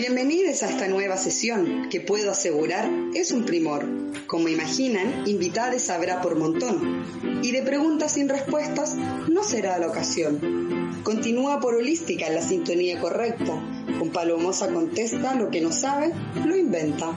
Bienvenidos a esta nueva sesión que puedo asegurar es un primor. Como imaginan, invitados habrá por montón. Y de preguntas sin respuestas no será la ocasión. Continúa por holística en la sintonía correcta. Con Palomosa contesta lo que no sabe, lo inventa.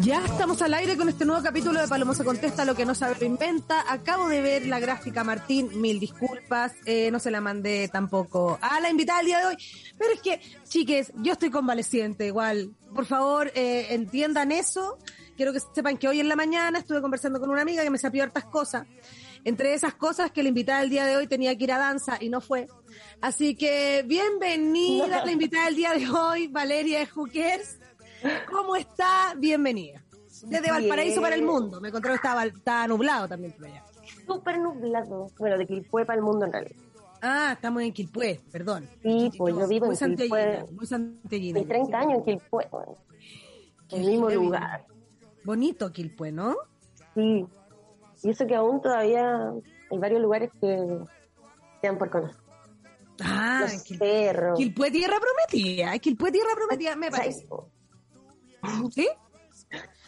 Ya estamos al aire con este nuevo capítulo de Palomo se contesta lo que no sabe lo inventa. Acabo de ver la gráfica Martín, mil disculpas, eh, no se la mandé tampoco a la invitada del día de hoy. Pero es que, chiques, yo estoy convaleciente igual. Por favor, eh, entiendan eso. Quiero que sepan que hoy en la mañana estuve conversando con una amiga que me sapió hartas cosas. Entre esas cosas que la invitada del día de hoy tenía que ir a danza y no fue. Así que bienvenida la invitada del día de hoy, Valeria Hookers. ¿Cómo está? Bienvenida. Desde Valparaíso para el mundo. Me encontré que estaba, estaba nublado también por allá. Súper nublado. Bueno, de Quilpué para el mundo en realidad. Ah, estamos en Quilpué, perdón. Sí, pues yo vivo muy en Quilpué. Muy santellina. Hay 30 años en Quilpué. Bueno. El mismo lugar. Bonito Quilpué, ¿no? Sí. Y eso que aún todavía hay varios lugares que quedan por conocer. Ah, Los cerros. Quilpué Tierra Prometida. Quilpué Tierra Prometida, me parece. ¿Sí?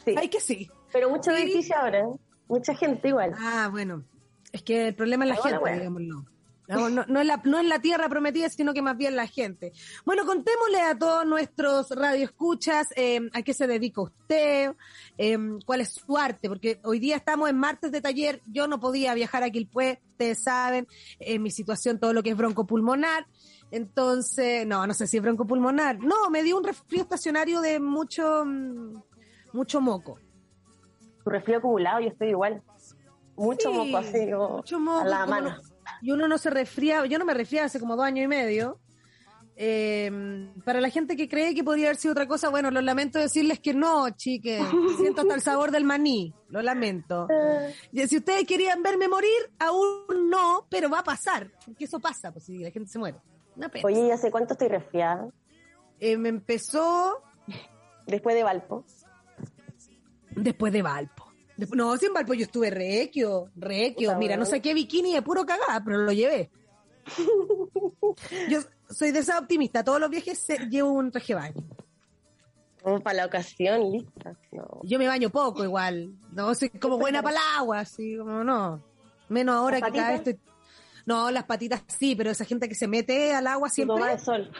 Sí. Ay, que sí. Pero mucho Sí. edificio ahora. ¿eh? Mucha gente igual. Ah, bueno. Es que el problema es la Ahora, gente, bueno. digámoslo. No, no, no es la, no la tierra prometida, sino que más bien la gente. Bueno, contémosle a todos nuestros radioescuchas eh, a qué se dedica usted, eh, cuál es su arte, porque hoy día estamos en martes de taller, yo no podía viajar a Quilpué, ustedes saben, en mi situación todo lo que es broncopulmonar, entonces, no, no sé si es broncopulmonar, no, me dio un resfrío estacionario de mucho, mm, mucho moco. Tu resfrío acumulado, yo estoy igual. Mucho Sí, moco así como mucho moco, a la mano. no- y uno no se resfría, yo no me resfriaba hace como dos años y medio. Eh, para la gente que cree que podría haber sido otra cosa, bueno, lo lamento decirles que no, chiques. Siento hasta el sabor del maní, lo lamento. Y si ustedes querían verme morir, aún no, pero va a pasar, porque eso pasa, pues si la gente se muere. Una pena. Oye, ¿y hace cuánto estoy resfriada? Eh, me empezó Después de Valpo. después de Valpo. No, sin Valpo yo estuve requio, requio. Puta, Mira, no saqué bikini de puro cagada, pero lo llevé. Yo soy de esa optimista. Todos los viajes se- llevo un traje de baño. Como para la ocasión, lista. No. Yo me baño poco igual. No, soy como buena para el agua, así como no. Menos ahora ¿Las que cada vez estoy... No, las patitas sí, pero esa gente que se mete al agua siempre, de sol.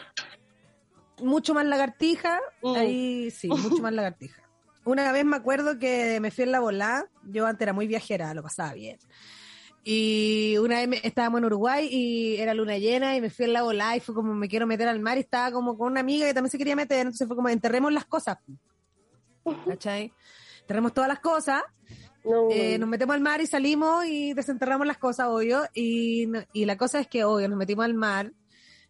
mucho más lagartija, Mm. ahí sí, mucho más lagartija. Una vez me acuerdo que me fui en la volada, yo antes era muy viajera, lo pasaba bien. Y una vez estábamos en Uruguay y era luna llena y me fui en la volada y fue como me quiero meter al mar y estaba como con una amiga que también se quería meter, entonces fue como enterremos las cosas. ¿Cachai? Enterremos todas las cosas, No, eh, nos metemos al mar y salimos y desenterramos las cosas, obvio. Y, y la cosa es que, obvio, nos metimos al mar,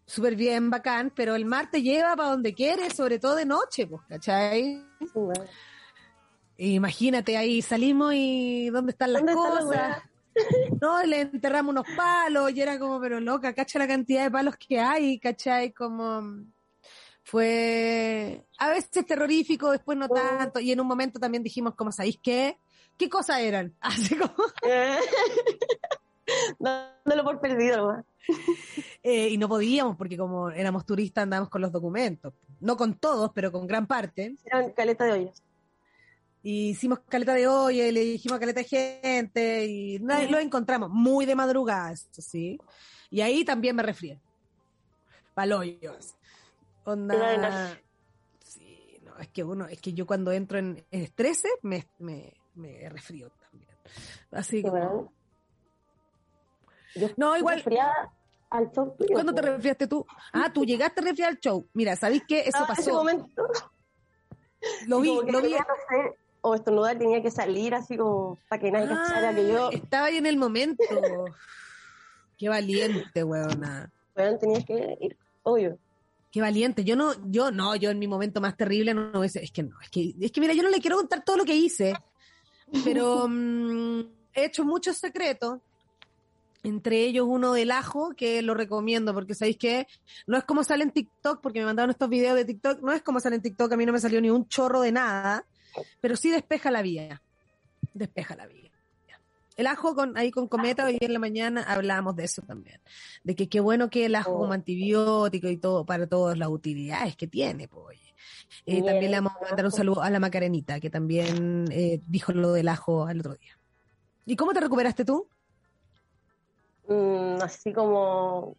súper bien, bacán, pero el mar te lleva para donde quieres, sobre todo de noche, pues, ¿cachai? sí, bueno. Imagínate ahí, salimos y ¿dónde están las ¿Dónde está la cosas? no, le enterramos unos palos y era como, pero loca, cacha la cantidad de palos que hay, ¿cachai? Como fue a veces terrorífico, después no tanto, y en un momento también dijimos, como, ¿sabéis qué? ¿Qué cosas eran? Así como, Dándolo por perdido eh, y no podíamos porque como éramos turistas andábamos con los documentos, no con todos, pero con gran parte. Eran caleta de ollas. Y hicimos caleta de y le dijimos caleta de gente y na- lo encontramos muy de madrugada, eso sí. Y ahí también me resfrié. Paloyos. Onda. Sí, no, es que uno, es que yo cuando entro en, en estrés me, me, me resfrío también. Así como. Yo No, igual- al show tuyo, ¿Cuándo te pues. resfriaste tú? Ah, tú llegaste a resfriar al show. Mira, ¿sabéis qué? Eso Ah, en ese pasó. momento, Lo vi, que lo vi. que o estornudar tenía que salir así como para que nadie cachara que yo, Ah, Estaba ahí en el momento. Qué valiente, weona. bueno, tenía que ir, obvio. Qué valiente. Yo no, yo no, yo en mi momento más terrible no hubiese, es que no, es que, es que mira, yo no le quiero contar todo lo que hice, pero mm, he hecho muchos secretos. entre ellos uno del ajo, que lo recomiendo, porque sabéis que no es como sale en TikTok, porque me mandaron estos videos de TikTok, no es como sale en TikTok, a mí no me salió ni un chorro de nada, pero sí despeja la vía. Despeja la vía. El ajo con, ahí con cometa, hoy en la mañana hablábamos de eso también. De que qué bueno que el ajo como antibiótico y todo, para todas las utilidades que tiene, pues. Eh, también le vamos a mandar un saludo a la Macarenita, que también eh, dijo lo del ajo el otro día. ¿Y cómo te recuperaste tú? Mm, así como,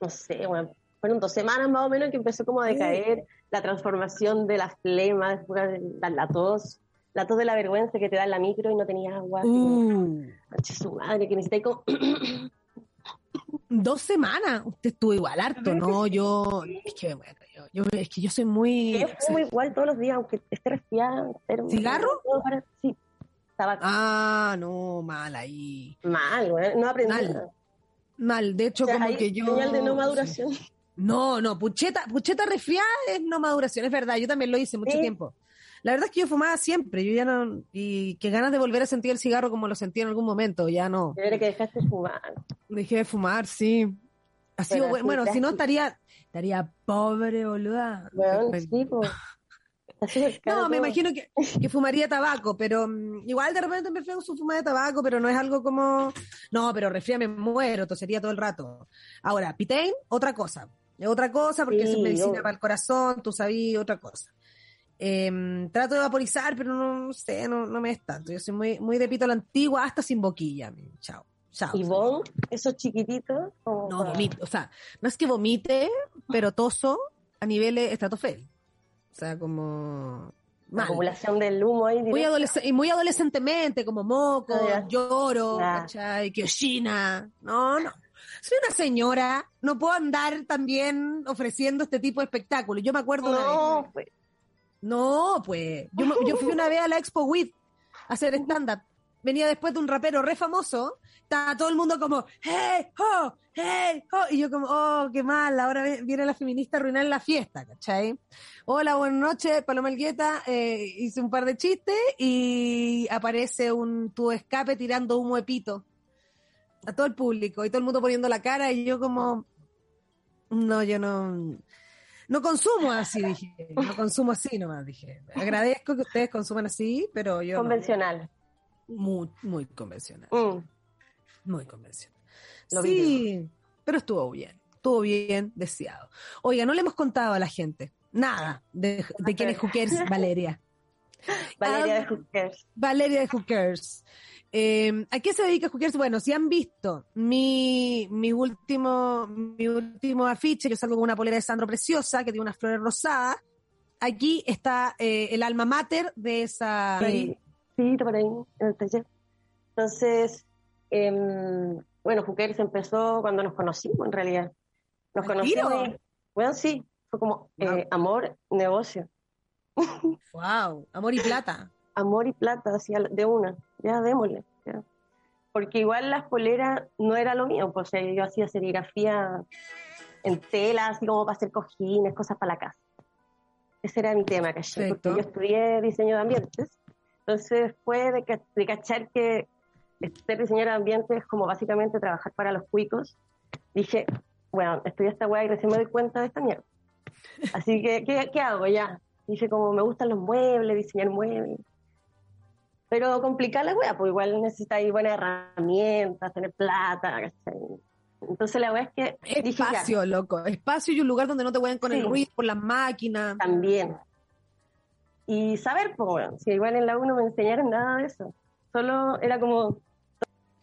no sé, bueno, fueron dos semanas más o menos que empezó como a decaer la transformación de la flema, la, la tos, la tos de la vergüenza que te da en la micro y no tenías agua. Uh. su madre, que necesitáis como... Dos semanas, usted estuvo igual harto, ¿no? Yo, es que, bueno, yo, es que yo soy muy... Yo fumo igual todos los días, aunque esté resfriada. ¿Cigarro? Sí, tabaco. Ah, no, mal ahí. Mal, güey, no aprendí mal. Mal, de hecho, como que yo... Señal de no maduración. No, no, pucheta, pucheta resfriada es no maduración, es verdad, yo también lo hice mucho tiempo. La verdad es que yo fumaba siempre, yo ya no, y qué ganas de volver a sentir el cigarro como lo sentí en algún momento, ya no. Yo que dejaste de fumar. Dejé de fumar, sí. Así, bueno, bueno si no estaría, estaría pobre, boluda. Bueno, sí, pues. No, me imagino que, que, fumaría tabaco, pero mm, igual de repente me fue su fuma de tabaco, pero no es algo como, no, pero resfría me muero, tosería todo el rato. Ahora, Pitain, otra cosa. Es otra cosa porque es medicina para el corazón, tú sabías, otra cosa. Em, trato de vaporizar, pero no, sé, no, no, me es tanto. Yo soy muy, muy de pito la antigua, hasta sin boquilla. Chao. Chao. ¿Y vos, esos chiquititos? No, vomito. O sea, no es que vomite, pero toso a niveles estratosféricos. O sea, como... La acumulación del humo ahí. Muy y muy adolescentemente, como moco, ah, lloro, ¿cachai? Kioshina. No, no. Soy una señora, no puedo andar también ofreciendo este tipo de espectáculos. Yo me acuerdo no, Pues. No, pues. Yo, yo fui una vez a la Expo WID a hacer stand-up. Venía después de un rapero re famoso. Estaba todo el mundo como, ¡Hey, oh! ¡Hey, oh! Y yo como, ¡Oh, qué mal! Ahora viene la feminista a arruinar la fiesta, ¿cachai? Hola, buenas noches, Paloma Elgueta. Eh, hice un par de chistes y aparece un tu escape tirando humo de pito a todo el público y todo el mundo poniendo la cara y yo como, no, yo no no consumo así, dije. No consumo así nomás, dije. Agradezco que ustedes consuman así, pero yo. Convencional. Muy, muy convencional. Mm. Muy convencional. sí, pero estuvo bien. Estuvo bien deseado. Oiga, no le hemos contado a la gente nada de, de quién es Hookers Valeria. Valeria de Hookers. Valeria de Hookers. Eh, ¿A qué se dedica Hookers? Bueno, si han visto mi, mi, último, mi último afiche, yo salgo con una polera de Sandro preciosa, que tiene unas flores rosadas, aquí está eh, el alma mater de esa... Sí, sí, por ahí, en el taller. Entonces, em, bueno, Hookers empezó cuando nos conocimos, en realidad. Nos conocimos. Bueno, sí, fue como eh, amor, negocio. wow, amor y plata amor y plata hacia de una, ya démosle. Porque igual las poleras no era lo mío, pues yo hacía serigrafía en tela, así como para hacer cojines, cosas para la casa. Ese era mi tema, ¿cachai? Porque yo estudié diseño de ambientes. Entonces fue de, de cachar que ser diseñador de ambientes es como básicamente trabajar para los cuicos. Dije, bueno, estudié esta weá y recién me doy cuenta de esta mierda. Así que, ¿qué, ¿qué hago ya? Dije, como me gustan los muebles, diseñar muebles. Pero complicar la wea, pues igual necesitáis buenas herramientas, tener plata, Entonces la wea es que... Espacio, loco. Espacio y un lugar donde no te vayan con el ruido por las máquinas. También. Y saber, pues bueno, si igual en la 1 me enseñaron nada de eso. Solo era como...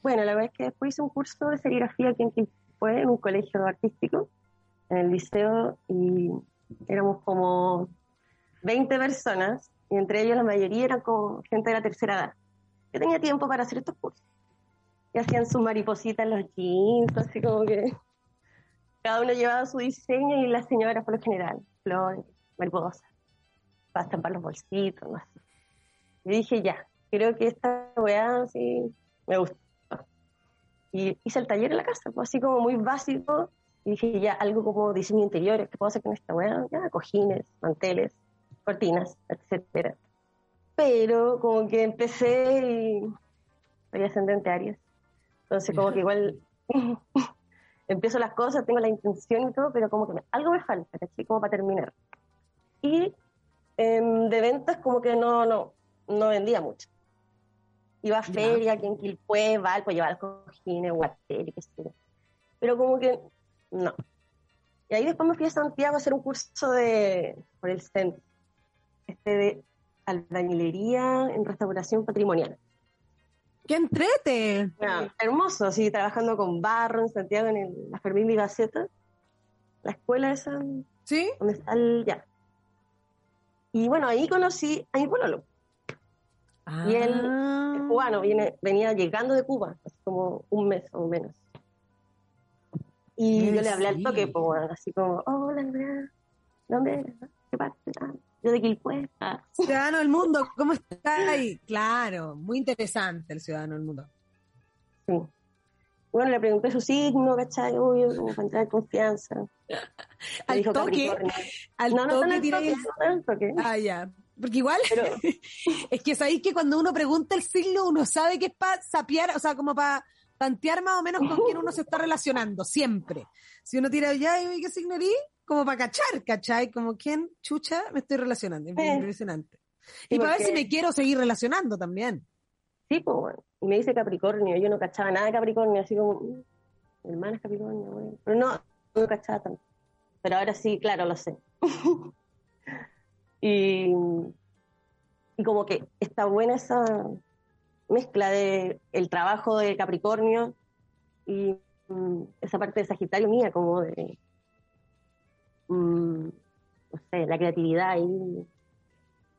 Bueno, la verdad es que después hice un curso de serigrafía aquí en fue en un colegio artístico, en el liceo, y éramos como 20 personas y entre ellos la mayoría eran como gente de la tercera edad. Yo tenía tiempo para hacer estos cursos. Y hacían sus maripositas en los jeans, así como que cada uno llevaba su diseño y la señora por lo general, flores, mariposas, para estampar los bolsitos, no sé. Y dije, ya, creo que esta weá sí me gusta. Y hice el taller en la casa, pues así como muy básico. Y dije, ya, algo como diseño interiores, ¿qué puedo hacer con esta weá? Ya, cojines, manteles, cortinas, etcétera. Pero como que empecé y soy ascendente Aries. Entonces como que igual empiezo las cosas, tengo la intención y todo, pero como que algo me falta, ¿cachai? Como para terminar. Y em, de ventas como que no, no, no vendía mucho. Iba a feria, aquí en Quilpue, Valpo, llevaba cojines, guartel, qué sé yo. Pero como que no. Y ahí después me fui a Santiago a hacer un curso de, por el centro, de albañilería en restauración patrimonial. ¡Qué entrete! hermoso, sí, trabajando con barro en Santiago, en la Fermín Vigaceta, la escuela esa. ¿Sí? Donde está el, ya. Y bueno, ahí conocí a mi pololo. Y él, ah. cubano, viene, venía llegando de Cuba, hace como un mes o menos. Y yo le hablé al toque, pues, así como, hola, ¿dónde eres? ¿Qué parte? Yo de Quilpue. Ah. Ciudadano del mundo, ¿cómo está ahí? Claro, muy interesante el ciudadano del mundo. Sí. Bueno, le pregunté su signo, ¿cachai? Uy, como para entrar en confianza. al toque, al no, no, toque, no, toque. Ah, ya. Porque igual, es que sabéis que cuando uno pregunta el signo, uno sabe que es para sapear, o sea, como para tantear más o menos con quién uno se está relacionando, siempre. Si uno tira, ya, ¿qué signo eres? Como para cachar, ¿cachai? Como quién, chucha, me estoy relacionando. Es impresionante. Y para ver si me quiero seguir relacionando también. Sí, pues bueno. Y me dice Capricornio, yo no cachaba nada de Capricornio, así como, mm, mi hermana es Capricornio, bueno. Pero no, no cachaba tanto. Pero ahora sí, claro, lo sé. y, y como que está buena esa mezcla de el trabajo de Capricornio y mm, esa parte de Sagitario mía, como de, mm, no sé, la creatividad y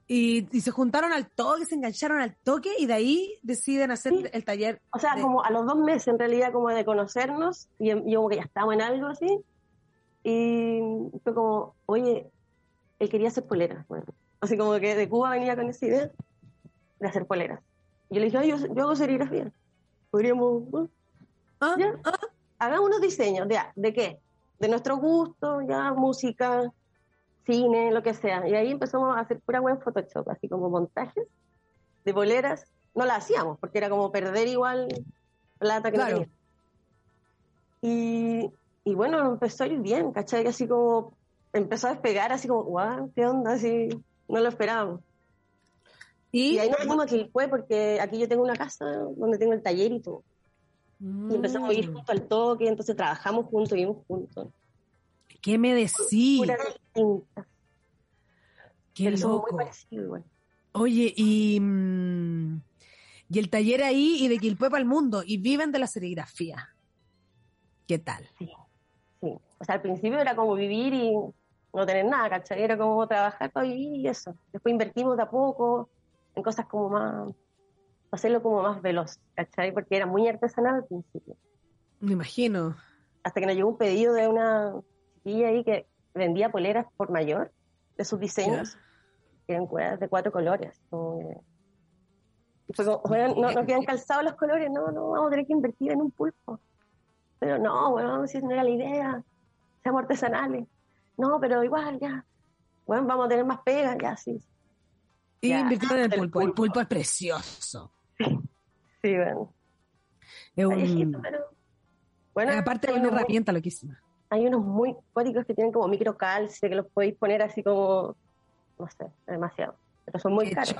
y, y, se juntaron al toque, se engancharon al toque y de ahí deciden hacer el taller. O sea, como a los dos meses en realidad como de conocernos y, yo como que ya estamos en algo así. Y fue como, oye, él quería hacer poleras. Bueno, así como que de Cuba venía con esa idea de hacer poleras. Y yo le dije, Ay, yo, yo hago serigrafía. Podríamos, ¿Ah? ¿Ya? ¿Ah? hagamos unos diseños, ¿de, ¿de qué? De nuestro gusto, ya, música, cine, lo que sea. Y ahí empezamos a hacer pura web Photoshop, así como montajes de boleras. No la hacíamos, porque era como perder igual plata que claro. Y, y bueno, empezó a ir bien, ¿cachai? Así como empezó a despegar, así como, guau, ¿qué onda? Así, no lo esperábamos. Y, ahí nos fuimos aquí fue porque aquí yo tengo una casa donde tengo el taller y todo. Y empezamos a ir mm. junto al toque, entonces trabajamos juntos, vivimos juntos. ¿Qué me decís? Qué loco. Oye, y, mm, y el taller ahí y de Quilpue para el mundo, y viven de la serigrafía. ¿Qué tal? Sí, sí. O sea, al principio era como vivir y no tener nada, ¿cachai? Era como trabajar para vivir y eso. Después invertimos de a poco en cosas como más, hacerlo como más veloz, ¿cachai? Porque era muy artesanal al principio. Me imagino. Hasta que nos llegó un pedido de una chiquilla ahí que vendía poleras por mayor de sus diseños, que eran de cuatro colores. y fue como, no, no quedan calzados los colores, no, no, vamos a tener que invertir en un pulpo. Pero no, bueno, si no era la idea, seamos artesanales. No, pero igual, ya. Bueno, vamos a tener más pegas, ya, sí. Y invirtieron en el pulpo. el pulpo. es precioso. Sí, bueno. Es un... bueno, aparte es una herramienta loquísima hay unos muy cuáticos que tienen como microcalcio, que los podéis poner así como, no sé, demasiado. Pero son muy caros.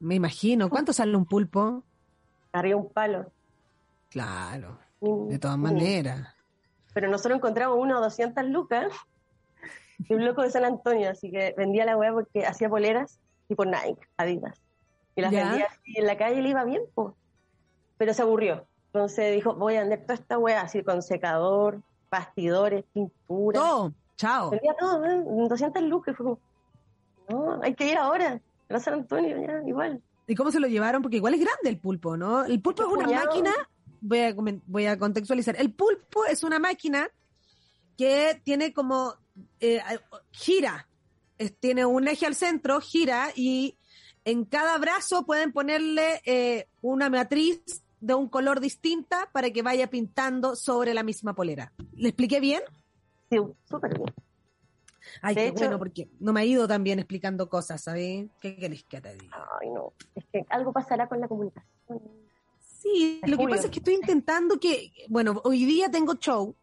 Me imagino. ¿Cuánto sale un pulpo? Arriba un palo. Claro, de todas maneras. Pero nosotros encontramos uno o 200 lucas y un loco de San Antonio, así que vendía la weá porque hacía poleras tipo Nike, Adidas. Y las vendía así en la calle y le iba bien, pues. Pero se aburrió. Entonces dijo, voy a vender toda esta weá así con secador, bastidores, pintura. Todo, chao. Vendía todo, ¿eh? 200 lucas. Fue como, no, hay que ir ahora. A San Antonio, ya, igual. ¿Y cómo se lo llevaron? Porque igual es grande el pulpo, ¿no? El pulpo es una máquina, voy a, voy a contextualizar. El pulpo es una máquina que tiene como, eh, gira, tiene un eje al centro, gira y en cada brazo pueden ponerle eh, una matriz de un color distinta para que vaya pintando sobre la misma polera. ¿Le expliqué bien? Sí, súper bien. Ay, qué bueno, porque no me ha ido tan bien explicando cosas, ¿sabes? ¿Qué querés que te diga? Ay, no, es que algo pasará con la comunicación. Sí, Sí, lo que pasa es que estoy intentando que, bueno, hoy día tengo show.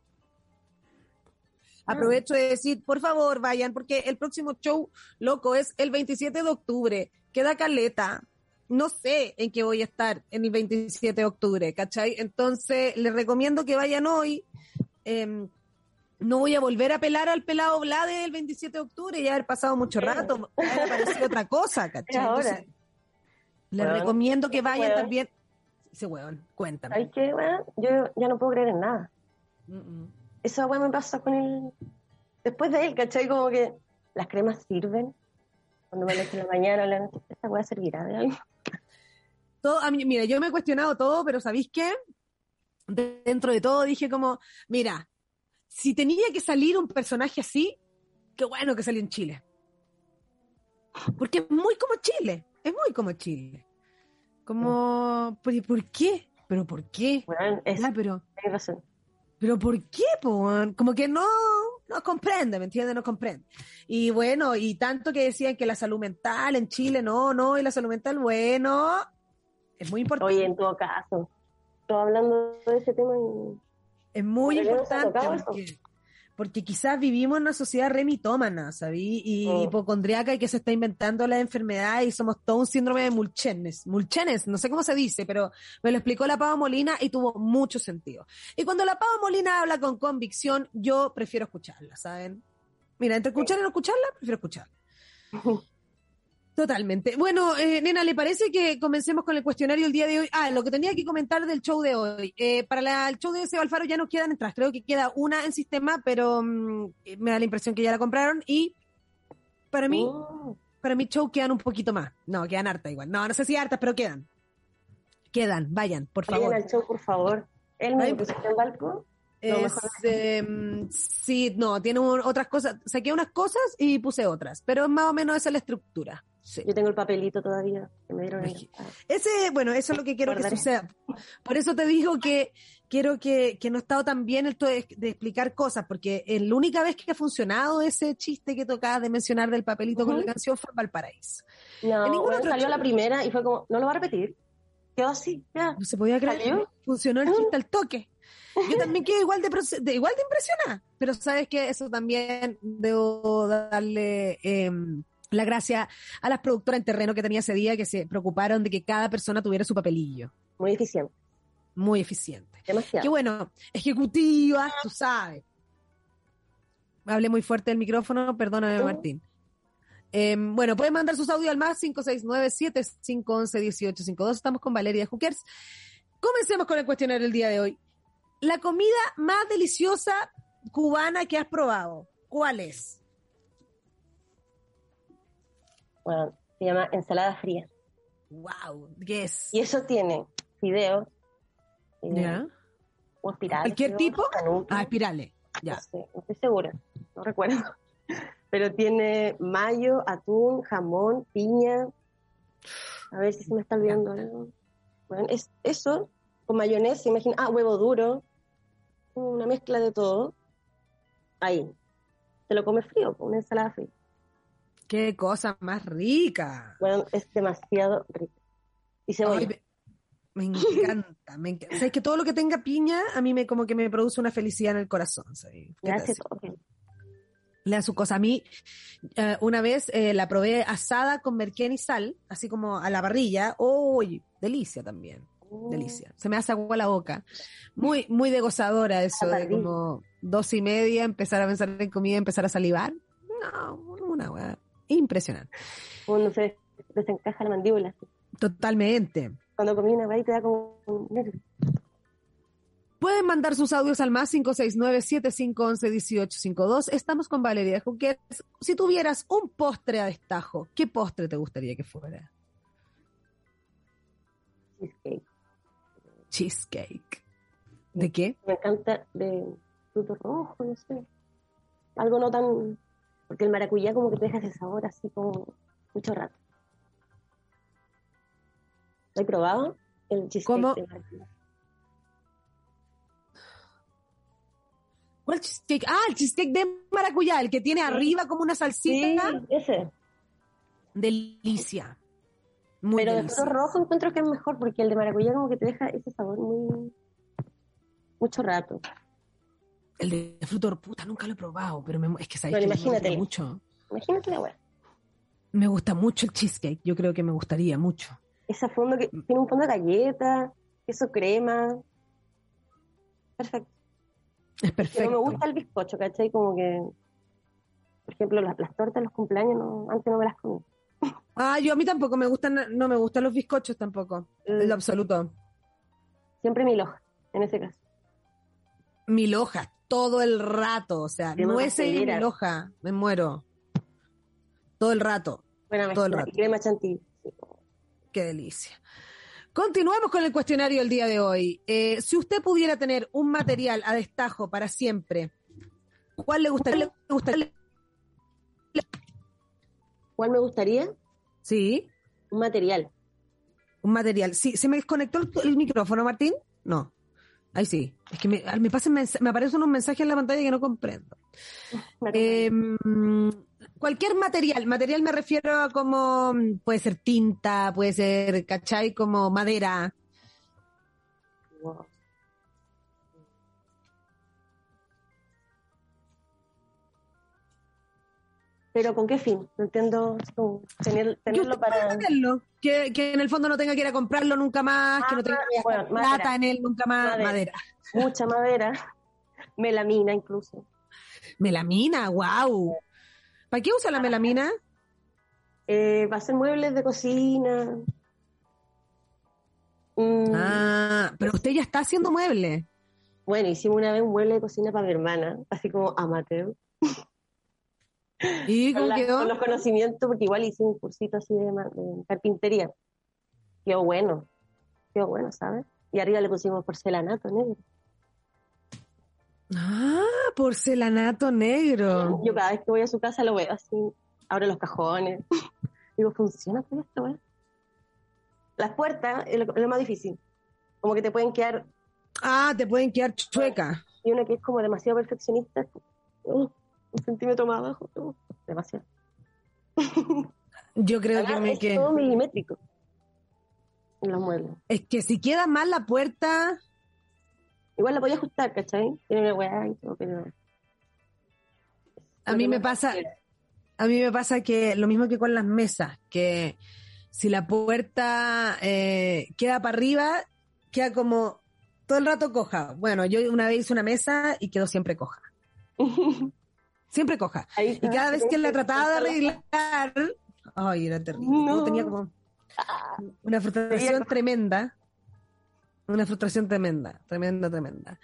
Aprovecho de decir, por favor, vayan, porque el próximo show, loco, es el 27 de octubre. Queda caleta. No sé en qué voy a estar en el 27 de octubre, ¿cachai? Entonces, les recomiendo que vayan hoy. Em, no voy a volver a pelar al pelado Vlade el 27 de octubre, ya haber pasado mucho rato, ha aparecido otra cosa, ¿cachai? les recomiendo que vayan también. Ese weón, cuéntame. ¿Sabes qué, weón? Yo ya no puedo creer en nada. Eso, weón, me pasa con el. Después de él, ¿cachai? Como que las cremas sirven. Cuando me levanto en la mañana o la noche, ¿esta weá servirá de algo? Todo, a mí, mira, yo me he cuestionado todo, pero ¿sabéis qué? Dentro de todo dije como, mira, si tenía que salir un personaje así, qué bueno que salió en Chile. Porque es muy como Chile, es muy como Chile. Como, ¿por, ¿por qué? ¿Pero por qué? Bueno, es, pero, razón. ¿Pero por qué, Como que no, no comprende, ¿me entiendes? No comprende. Y bueno, y tanto que decían que la salud mental en Chile, no, no, y la salud mental, bueno, es muy importante. Oye, en todo caso, estoy hablando de ese tema y es muy importante porque, quizás vivimos en una sociedad remitómana, ¿sabí? Y oh. hipocondriaca y que se está inventando la enfermedad y somos todo un síndrome de Mulchenes. Mulchenes, no sé cómo se dice, pero me lo explicó la Pava Molina y tuvo mucho sentido. Y cuando la Pava Molina habla con convicción, yo prefiero escucharla, ¿saben? Mira, entre escuchar y no escucharla, prefiero escucharla. Totalmente. Bueno, eh, nena, ¿le parece que comencemos con el cuestionario el día de hoy? Ah, lo que tenía que comentar del show de hoy. Eh, para el show de Seba Alfaro ya no quedan entradas. Creo que queda una en sistema, pero mm, me da la impresión que ya la compraron. Y para mí, oh. para mi show quedan un poquito más. No, quedan hartas igual. No, no sé si hartas, pero quedan. Quedan, vayan, por favor. Vayan al show, por favor. ¿El me pusiste en balcón? Em, sí, no, tiene otras cosas. Saqué unas cosas y puse otras, pero más o menos esa es la estructura. Yo tengo el papelito todavía que me dieron. Ese, bueno, eso es lo que quiero que suceda. Por eso te digo que quiero que, que no he estado tan bien esto de, explicar cosas, porque la única vez que ha funcionado ese chiste que tocaba de mencionar del papelito con la canción fue Valparaíso. No, salió la primera y fue como, no lo va a repetir. Quedó así, ya. No se podía creer. Funcionó el chiste al toque. Yo también quedé igual de, igual de impresionada, pero sabes que eso también debo darle... Eh, la gracia a las productoras en terreno que tenía ese día que se preocuparon de que cada persona tuviera su papelillo. Muy eficiente. Muy eficiente. Demasiado. Qué bueno, ejecutiva, tú sabes. Hablé muy fuerte del micrófono, perdóname, Martín. Em, bueno, pueden mandar sus audios al más 569-7511-1852. Estamos con Valeria Hookers. Comencemos con el cuestionario del día de hoy. La comida más deliciosa cubana que has probado, ¿cuál es? Bueno, se llama ensalada fría. Wow, ¿qué es? Y eso tiene fideos. Eh, ¿Ya? O espirales. ¿Cualquier tipo? Ah, espirales. Ya. No, sé, no estoy segura, no recuerdo. Pero tiene mayo, atún, jamón, piña. A ver si se me está olvidando algo. Bueno, es eso, con mayonesa, imagina. Ah, huevo duro. Una mezcla de todo. Ahí. Te lo comes frío, con una ensalada fría. Qué cosa más rica. Bueno, es demasiado rico. Y se me, me encanta, me encanta. Sabes que todo lo que tenga piña a mí me como que me produce una felicidad en el corazón. Gracias. Le da su cosa. A mí, eh, una vez eh, la probé asada con merquén y sal, así como a la parrilla. ¡Uy! delicia también. Oh. Delicia. Se me hace agua la boca. Muy, muy de gozadora eso de como dos y media, empezar a pensar en comida, empezar a salivar. No, una weá impresionante. Uno se desencaja la mandíbula. Totalmente. Cuando comí una te da como Pueden mandar sus audios al más 569-7511-1852. Estamos con Valeria Junqueras. Si tuvieras un postre a destajo, ¿qué postre te gustaría que fuera? Cheesecake. Cheesecake. ¿De qué? Me encanta de fruto rojo, no sé. Algo no tan porque el maracuyá como que te deja ese sabor así como mucho rato. ¿Lo he probado? El cheesecake ¿Cómo? ¿Cuál cheesecake? Ah, el cheesecake de maracuyá, el que tiene arriba como una salsita. Sí, ese. Delicia. Pero de fruto rojo encuentro que es mejor porque el de maracuyá como que te deja ese sabor muy... mucho rato. El de fruto puta nunca lo he probado, pero es que sabes que imagínate me gusta mucho. Imagínate la weá. Me gusta mucho el cheesecake, yo creo que me gustaría mucho. Ese fondo que tiene un fondo de galleta, queso crema. Perfecto. Es perfecto. Pero me gusta el bizcocho, ¿cachai? Como que, por ejemplo, las, tortas de los cumpleaños no, antes no me las comí. Ah, yo a mí tampoco me gustan, no me gustan los bizcochos tampoco, en lo mm. absoluto. Siempre mi loja, en ese caso. Mi loja, todo el rato, o sea, nueces y me muero. Todo el rato. Todo el rato. crema chantilly. Qué delicia. Continuamos con el cuestionario del día de hoy. Eh, si usted pudiera tener un material a destajo para siempre, ¿cuál le gustaría? ¿Cuál me gustaría? Sí. Un material. Un material. Sí, ¿se me desconectó el, micrófono, Martín? No. Ahí sí. Es que me, me, me aparecen unos mensajes en la pantalla que no comprendo. Eh, cualquier material, material me refiero a como, puede ser tinta, puede ser, ¿cachai? Como madera. ¿Pero con qué fin? No entiendo. tenerlo para. que, que, en el fondo no tenga que ir a comprarlo nunca más, que no tenga que bueno, plata en él nunca más. Madera. Mucha madera. Melamina incluso. Melamina, wow. ¿Para qué usa la melamina? Eh, para hacer muebles de cocina. Mm. Ah, pero usted ya está haciendo muebles. Bueno, hicimos una vez un mueble de cocina para mi hermana, así como amateur. ¿Y cómo con quedó? Con los conocimientos, porque igual hice un cursito así de, carpintería. Quedó bueno, quedó bueno, ¿sabes? Y arriba le pusimos porcelanato negro. Ah, porcelanato negro. Yo cada vez que voy a su casa lo veo así, abre los cajones. Digo, ¿funciona con esto, Las puertas es lo, más difícil. Como que te pueden quedar... Ah, te pueden quedar chuecas. Y una que es como demasiado perfeccionista, uh, un centímetro más abajo, demasiado. Yo creo que me es todo milimétrico en los muebles. Es que si queda mal la puerta, Igual la podía ajustar, ¿cachai? Tiene una weá y todo, pero. A mí me pasa. A mí me pasa que lo mismo que con las mesas, que si la puerta eh, queda para arriba, queda como todo el rato coja. Bueno, yo una vez hice una mesa y quedó siempre coja. siempre coja. y cada vez que la trataba de arreglar, ay, era terrible. Tenía como una frustración tremenda. Una frustración tremenda, tremenda, tremenda.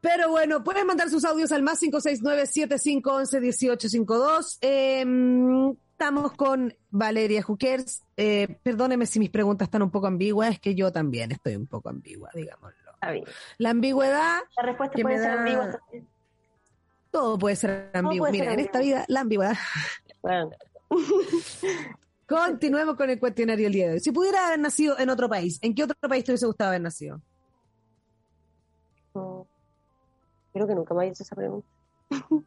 Pero bueno, pueden mandar sus audios al más 569-7511-1852. Em, estamos con Valeria Jukers. Eh, perdóneme si mis preguntas están un poco ambiguas, es que yo también estoy un poco ambigua, digámoslo. La ambigüedad. La respuesta puede ser ambigua Todo puede ser ambiguo. Mira, en esta vida, la ambigüedad. Bueno. Continuemos con el cuestionario el día de hoy. Si pudiera haber nacido en otro país, ¿en qué otro país te hubiese gustado haber nacido? creo que nunca me hecho esa pregunta.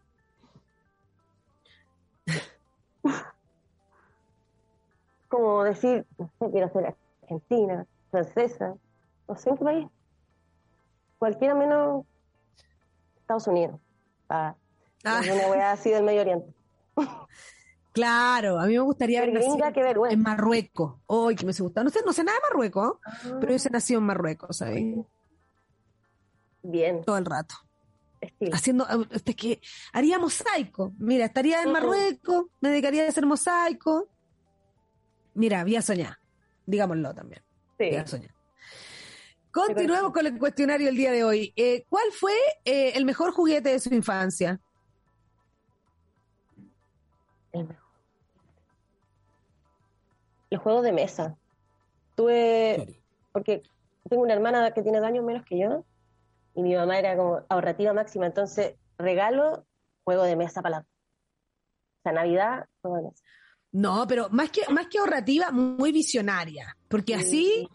Como decir, no sé, quiero ser argentina, francesa, no sé en qué país. Cualquiera menos Estados Unidos. Ah, ah. Una wea así del Medio Oriente. Claro, a mí me gustaría haber nacido en Marruecos. Ay, que me hubiese gustado. No sé, no sé nada de Marruecos, pero yo hubiese nacido en Marruecos, ¿sabes? Bien. Todo el rato. Haciendo, este, que haría mosaico. Mira, estaría en Marruecos, me dedicaría a hacer mosaico. Mira, voy a soñar, digámoslo también. Sí. Voy a soñar. Continuemos con el cuestionario el día de hoy. Eh, ¿Cuál fue eh, el mejor juguete de su infancia? El mejor los juegos de mesa. Tuve, porque tengo una hermana que tiene dos años menos que yo, y mi mamá era como ahorrativa máxima, entonces regalo, juego de mesa para la... O sea, Navidad, juego de mesa. No, pero más que, más que ahorrativa, muy visionaria, porque así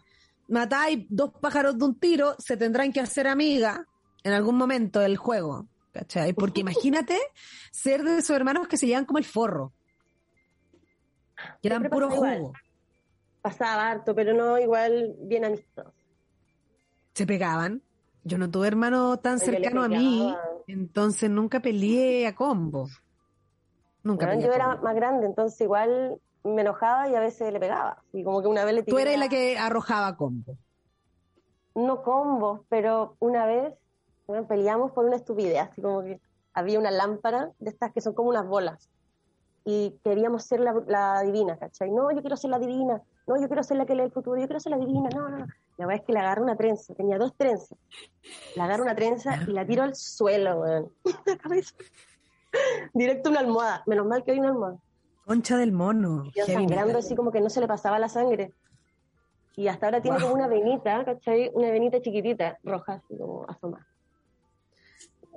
matáis dos pájaros de un tiro, se tendrán que hacer amiga en algún momento del juego, ¿cachai? Porque imagínate ser de esos hermanos que se llevan como el forro. Quedan Siempre puro igual. jugo. Pasaba harto, pero no igual bien amistoso. Se pegaban. Yo no tuve hermano tan cercano a mí, entonces nunca peleé a combo. Nunca Bueno, peleé yo a era más grande, entonces igual me enojaba y a veces le pegaba. Y como que una vez le Tú tiré eres la que arrojaba combo. no combos, pero una vez bueno, peleamos por una estupidez, así como que había una lámpara de estas que son como unas bolas y queríamos ser la, la divina, ¿cachai? No, yo quiero ser la divina, no, yo quiero ser la que lee el futuro, yo quiero ser la divina, no, no, no. La verdad es que le agarro una trenza, tenía dos trenzas, le agarro una trenza y la tiro al suelo, weón, la cabeza, directo a una almohada, menos mal que hay una almohada. Concha del mono. Heavy sangrando así como que no se le pasaba la sangre. Y hasta ahora tiene Wow. como una venita, ¿cachai? Una venita chiquitita, roja, así como asomada.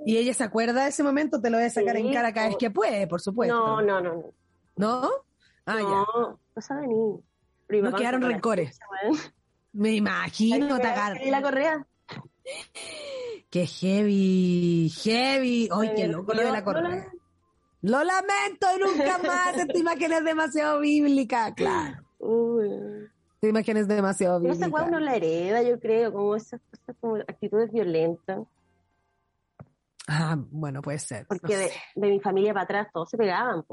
¿Y ella se acuerda de ese momento? Te lo voy a sacar Sí, en cara cada vez que puede, por supuesto. No, no, no. No, ¿No? Ah, ya. no, no sabe ni. Pero No quedaron rencores. Me imagino, caí la correa. Qué heavy, heavy. Ay, qué loco lo de la no correa. Lo lamento, nunca más. Esta imagen es demasiado bíblica, claro. Uy. Esta imagen es demasiado Pero esa bíblica. weá uno la hereda, yo creo, como esas cosas, como actitudes violentas. Ah, bueno, puede ser. Porque no de, mi familia para atrás todos se pegaban,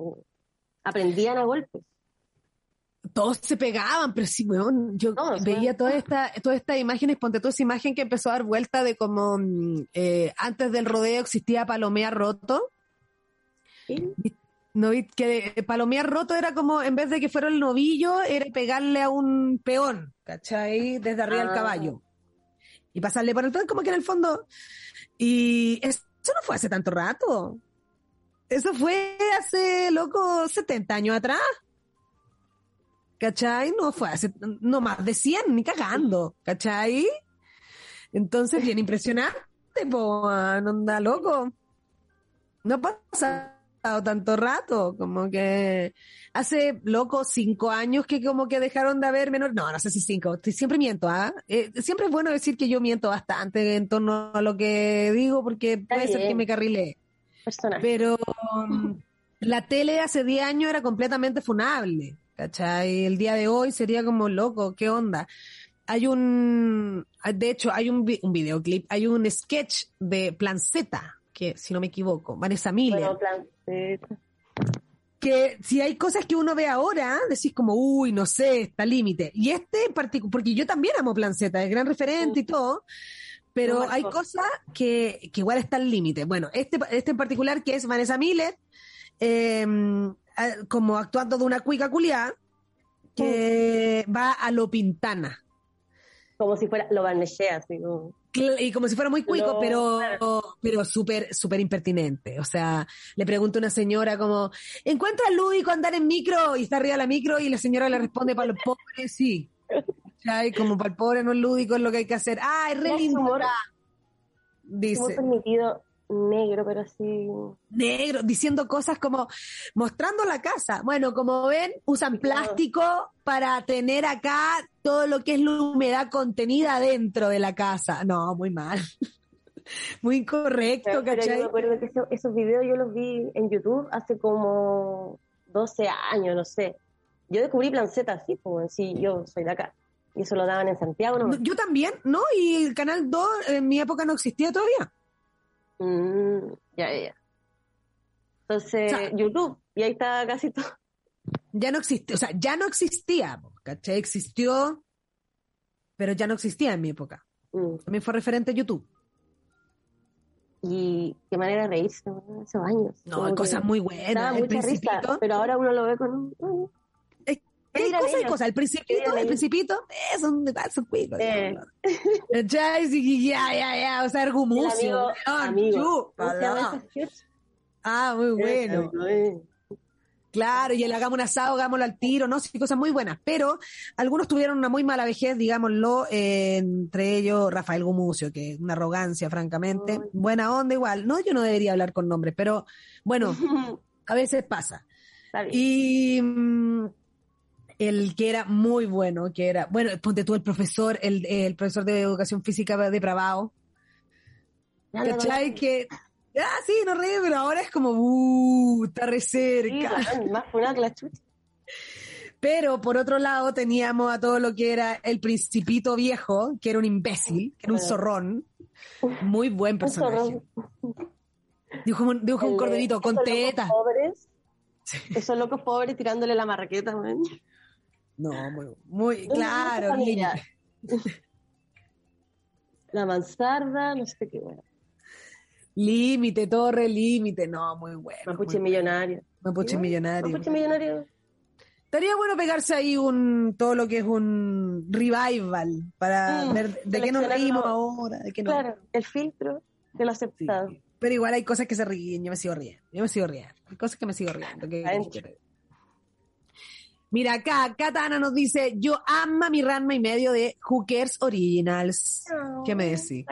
aprendían a golpes. Todos se pegaban, pero sí, weón, yo Todos, veía weón. toda esta, todas estas imágenes, ponte toda esa imagen que empezó a dar vuelta de como mm, eh, antes del rodeo existía Palomea Roto. ¿Sí? ¿No que eh, Palomea Roto era como, en vez de que fuera el novillo, era pegarle a un peón, ¿cachai? Desde arriba del Ah. caballo. Y pasarle por el tren, como que en el fondo. Y eso no fue hace tanto rato. Eso fue hace, loco, 70 años atrás. ¿Cachai? No fue hace, no más de 100, ni cagando. ¿Cachai? Entonces, bien impresionante, po, no loco. No ha pasado tanto rato, como que hace, loco, cinco años que como que dejaron de haber menor, no, no sé si cinco, siempre miento, ¿ah? Eh, siempre es bueno decir que yo miento bastante en torno a lo que digo, porque puede ser que me carrile. Personaje. Pero um, la tele hace 10 años era completamente funable, ¿cachai? El día de hoy sería como loco, ¿qué onda? Hay un, de hecho, hay un, un videoclip, hay un sketch de Plan Z, que si no me equivoco, Vanessa Miller, Bueno, que si hay cosas que uno ve ahora, decís como, uy, no sé, está límite. Y este en particular, porque yo también amo Plan Z, es gran referente y todo, pero hay cosa. cosas que, que igual están límite. Bueno, este, este en particular que es Vanessa Miller, eh, ah, como actuando de una cuica culiada, que va a lo pintana. Como si fuera, lo barnechea, así como. Y como si fuera muy cuico, No, pero, claro. pero súper, súper impertinente. O sea, le pregunta a una señora como, ¿encuentra lúdico andar en micro? Y está arriba de la micro y la señora le responde, para los pobres, sí. ¿Cachai? Como para el pobre no es lúdico, es lo que hay que hacer. ¡Ah, es re lindo humor- acá", Muy Dice, permitido negro, pero así. negro, diciendo cosas como, mostrando la casa. Bueno, como ven, usan plástico para tener acá todo lo que es la humedad contenida dentro de la casa. No, muy mal. Muy incorrecto, Pero, pero yo ¿cachai? me acuerdo que eso- esos videos yo los vi en YouTube hace como 12 años, no sé. Yo descubrí Plan Z así, como sí, yo soy de acá. Y eso lo daban en Santiago, ¿no? No, Yo también, ¿no? Y el Canal 2 en mi época no existía todavía. Mm, ya, ya. Entonces, O sea- YouTube, y ahí está casi todo. Ya no existía, o sea, ya no existía, ¿cachai? Existió, pero ya no existía en mi época. Mm. También fue referente YouTube. Y qué manera de reírse, ¿no? esos años. No, cosas muy daba buenas. El mucha risa, pero ahora uno lo ve con un... Hay cosas y ellos? cosas. El ¿Qué Principito, el? Principito, eh, son de son cuicos. Eh. Sí, ya, ya, ya. O sea, El Argumucio. amigo. Ah, muy bueno. Eh, Claro, y el hagamos un asado, hagámoslo al tiro, ¿no? Sí, cosas muy buenas. Pero algunos tuvieron una muy mala vejez, digámoslo, eh, entre ellos Rafael Gumucio, que es una arrogancia, francamente. Buena onda igual. No, yo no debería hablar con nombres, pero bueno, a veces pasa. Está bien. Y mm, el que era muy bueno, que era, bueno, ponte tú el profesor, el, el profesor de educación física depravado, ¿cachai? Que, ah, sí, no ríe, pero ahora es como, uh, está re Sí, cerca. más funado que la chucha. Pero por otro lado teníamos a todo lo que era el principito viejo, que era un imbécil, que era un zorrón. Muy buen personaje. Dijo, un, dijo un corderito con tetas. pobres, esos locos pobres tirándole la marraqueta, man. No, muy, muy claro. La mansarda, no sé qué bueno. Límite, torre, límite. No, muy bueno. Mapuche millonario. Mapuche millonario. Mapuche millonario. Estaría bueno pegarse ahí un todo lo que es un revival para mm, ver de qué nos reímos ahora, de qué no. Claro, el filtro de lo aceptado. pero igual hay cosas que se ríen, yo me sigo riendo, yo me sigo riendo. Hay cosas que me sigo riendo. Mira, acá Katana nos dice, yo ama mi Ranma y medio de Hookers Originals. ¿Qué me decís?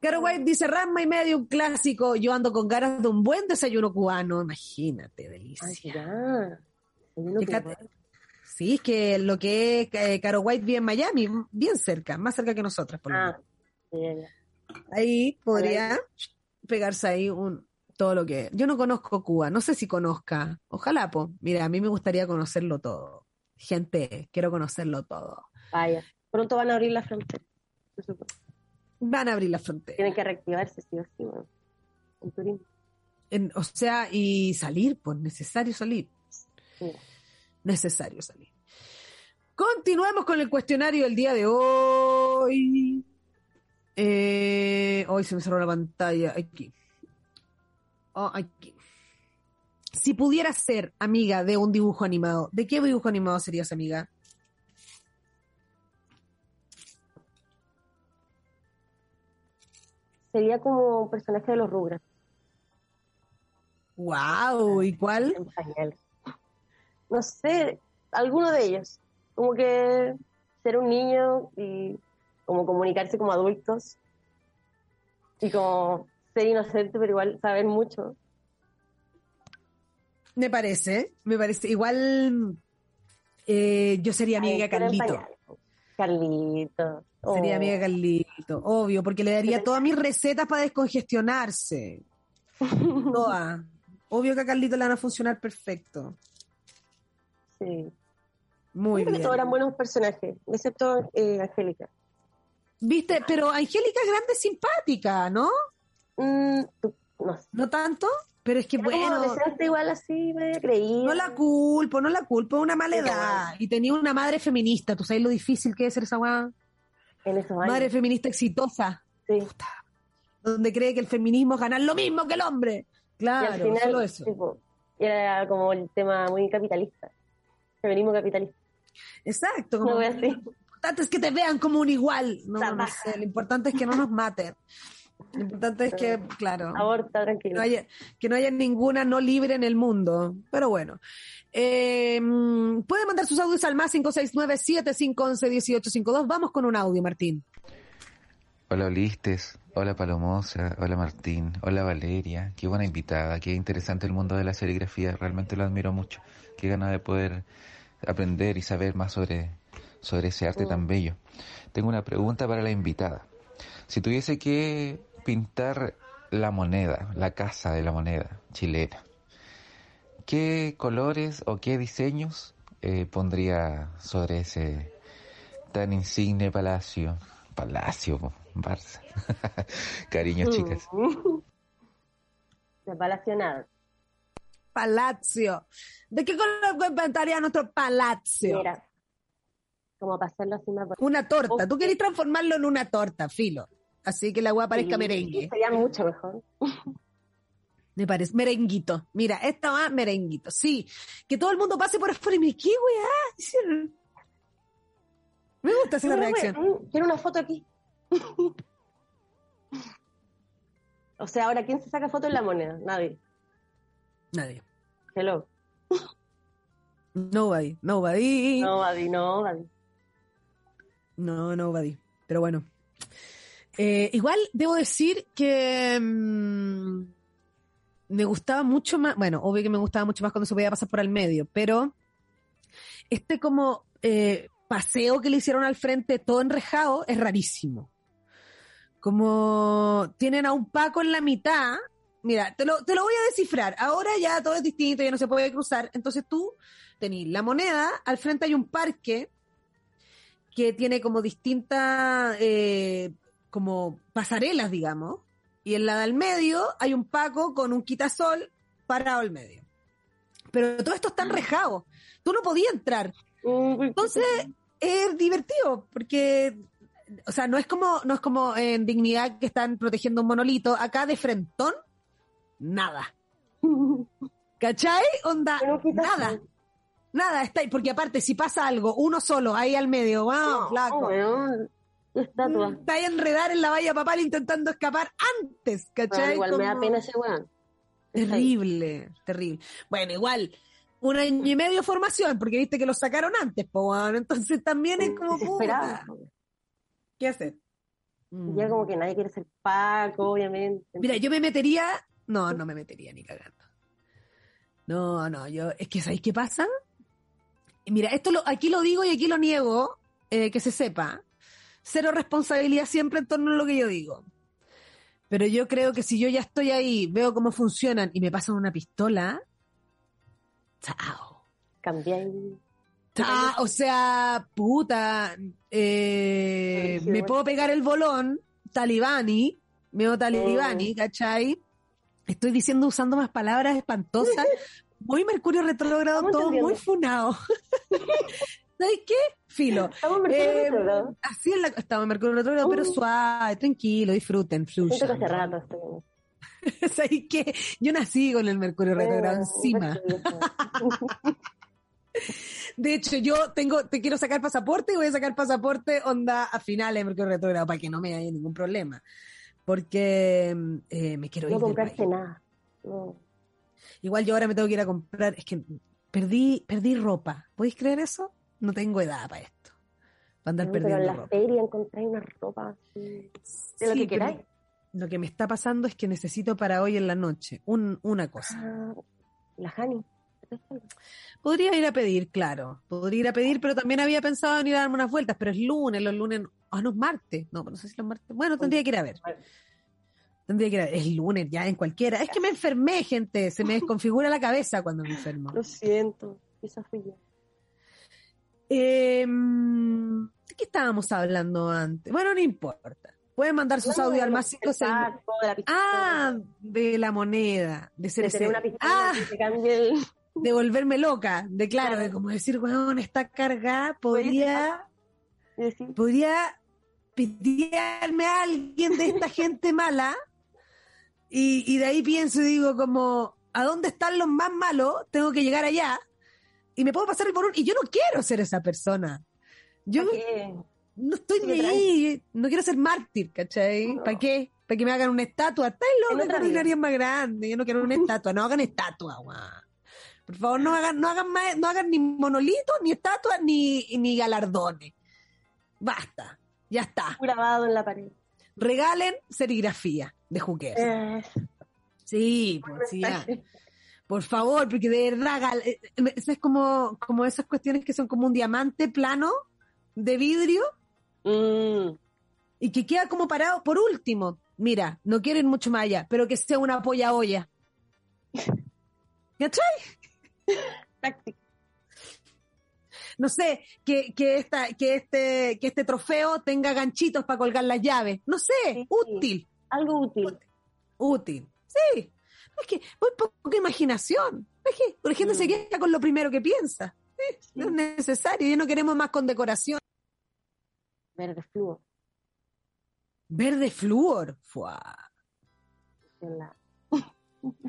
Caro White dice, Ranma y medio, un clásico. Yo ando con ganas de un buen desayuno cubano. Imagínate, delicia. sí, es que lo que es eh, Caro White vive en Miami, bien cerca, más cerca que nosotras, por lo ah, Ahí podría pegarse ahí un todo lo que. Yo no conozco Cuba, no sé si conozca. Ojalá, pues. Mira, a mí me gustaría conocerlo todo. Gente, quiero conocerlo todo. Vaya, pronto van a abrir la frontera. Van a abrir la frontera. Tienen que reactivarse, sí o sí, bueno, turismo. o sea, y salir, pues necesario salir. Necesario salir. Continuamos con el cuestionario del día de hoy. Eh, hoy se me cerró la pantalla. Aquí. Oh, aquí. Si pudieras ser amiga de un dibujo animado, ¿de qué dibujo animado serías amiga? Sería como un personaje de los Rubras. Wow, ¿y cuál? No sé, alguno de ellos. Como que ser un niño y como comunicarse como adultos y como ser inocente, pero igual saber mucho. Me parece, me parece. Igual eh, yo sería amiga de Carlito. Carlito. Sería amiga de Carlito, obvio, porque le daría todas mis recetas para descongestionarse. Todas. Obvio que a Carlito le van a funcionar perfecto. Sí. Muy bien. todos eran buenos personajes, excepto eh, Angélica. Viste, pero Angélica es grande simpática, ¿no? Mm, no, tanto? Pero es que bueno. igual así me creí. No la culpo, no la culpo, una mala edad. Y tenía una madre feminista, ¿tú sabes lo difícil que es ser esa weá? Madre feminista exitosa. Sí. donde cree que el feminismo es ganar lo mismo que el hombre. Claro, solo eso. era como el tema muy capitalista. Feminismo capitalista. Exacto. Como lo importante es que te vean como un igual. No, no sé, lo importante es que no nos maten. Lo importante es que, claro, Aborta, tranquilo. No haya, que no haya ninguna no libre en el mundo. Pero bueno. Eh, puede mandar sus audios al más 569-7511-1852. Vamos con un audio, Martín. Hola Olistes, hola Palomosa, hola Martín, hola Valeria, qué buena invitada, qué interesante el mundo de la serigrafía, realmente lo admiro mucho, qué ganas de poder aprender y saber más sobre, sobre ese arte tan bello. Tengo una pregunta para la invitada. Si tuviese que pintar la moneda, la casa de la moneda chilena, ¿qué colores o qué diseños eh, pondría sobre ese tan insigne palacio? Palacio, Barça. Cariño, chicas. De palacio nada. Palacio. ¿De qué color pintaría nuestro palacio? Mira, como para hacerlo así más... Una torta. Tú querés transformarlo en una torta, filo. Así que la agua parezca merengue. Sería mucho mejor. Me parece, merenguito. Mira, esta va merenguito. Sí, que todo el mundo pase por afuera y me ¿qué weá? Me gusta esa reacción. Mm, quiero una foto aquí. o sea, ahora, ¿quién se saca foto en la moneda? Nadie. Nadie. Hello. Nobody, nobody. Nobody, nobody. No, nobody. Pero bueno. Eh, igual debo decir que mm, me gustaba mucho más, bueno, obvio que me gustaba mucho más cuando se podía pasar por el medio, pero este como eh, paseo que le hicieron al frente todo enrejado es rarísimo. Como tienen a un Paco en la mitad, mira, te lo, te lo voy a descifrar. Ahora ya todo es distinto, ya no se puede cruzar. Entonces tú tenés la moneda, al frente hay un parque que tiene como distintas, eh, como pasarelas, digamos. Y en la del medio hay un Paco con un quitasol parado al medio. Pero todo esto está enrejado. Tú no podías entrar. Entonces, es divertido, porque, o sea, no es como, no es como en Dignidad que están protegiendo un monolito. Acá de frentón, nada. ¿Cachai? Onda, nada. Nada, está ahí, porque aparte, si pasa algo, uno solo, ahí al medio, wow, flaco. Estatua. Está ahí a enredar en la valla papal intentando escapar antes, ¿cachai? igual me da pena ese weón. Terrible, terrible. Bueno, igual, un año y medio de formación, porque viste que lo sacaron antes, po, bueno, entonces también es como puta. ¿Qué hacer? Ya como que nadie quiere ser Paco, obviamente. Mira, yo me metería, no, no me metería ni cagando. No, no, yo, es que ¿sabéis qué pasa? Mira, esto lo, aquí lo digo y aquí lo niego, eh, que se sepa. Cero responsabilidad siempre en torno a lo que yo digo. Pero yo creo que si yo ya estoy ahí, veo cómo funcionan y me pasan una pistola, chao. Cambié. Ah, o sea, puta, eh, me puedo pegar el bolón, talibani, meo talibani, Mm. ¿cachai? Estoy diciendo usando más palabras espantosas, muy Mercurio retrógrado, todo muy funado. ¿Sabes qué? Filo. Estamos en Mercurio Eh, retrógrado. Así es la, estamos en Mercurio retrógrado, pero Uh. suave, tranquilo, disfruten, Siento que fluyan. hace rato estoy. ¿Sabes qué? Yo nací con el Mercurio retrógrado Eh, encima. Mercurio. De hecho, yo tengo, te quiero sacar pasaporte y voy a sacar pasaporte onda a finales de Mercurio retrógrado para que no me haya ningún problema. Porque eh, me quiero ir. No país. nada. No. Igual yo ahora me tengo que ir a comprar, es que perdí, perdí ropa. ¿Podéis creer eso? No tengo edad para esto. Para andar No, pero en perdiendo la ropa. feria encontráis una ropa así. De lo Sí, que queráis. Lo que me está pasando es que necesito para hoy en la noche un, una cosa. Ah, la Hani. Podría ir a pedir, claro. Podría ir a pedir, pero también había pensado en ir a darme unas vueltas, pero es lunes, los lunes. Ah, no es martes. No, no sé si los martes. Bueno, tendría que ir a ver. Tendría que ir a ver. Es lunes ya, en cualquiera. Es que me enfermé, gente. Se me desconfigura la cabeza cuando me enfermo. Lo siento. Quizás fui yo. Eh, ¿De qué estábamos hablando antes? Bueno, no importa. Pueden mandar sus audios al más 56. De Ah, de la moneda, de ser de una pistola Ah, que el... de volverme loca. De claro, de como decir, weón, está cargada, podría. podría pitearme a alguien de esta gente mala y, y de ahí pienso y digo como, ¿a dónde están los más malos? Tengo que llegar allá y me puedo pasar el bolón y yo no quiero ser esa persona. Yo no estoy ni ahí, no quiero ser mártir, ¿cachai? No. ¿Para qué? ¿Para que me hagan una estatua? Está loco, vida. harían más grande, yo no quiero una estatua, no hagan estatua, guau. Por favor, no hagan, no hagan más, no hagan ni monolitos, ni estatuas, ni, ni galardones. Basta, ya está. grabado en la pared. Regalen serigrafía de juqueo. Eh, Sí, pues, sí, ya. Por favor, porque de verdad, gal- eh, eh, eso es como, como esas cuestiones que son como un diamante plano de vidrio mm, y que queda como parado. Por último, mira, no quiero ir mucho más allá, pero que sea una polla olla. ¿Cachai? No sé, que, que, esta, que, este, que este trofeo tenga ganchitos para colgar las llaves. No sé, Sí. útil, Algo útil. útil. Sí. Es que muy poca imaginación. Es que la gente se Mm. queda con lo primero que piensa. Sí, No es necesario, ya no queremos más condecoración. Verde fluo. Verde flúor. Fuá.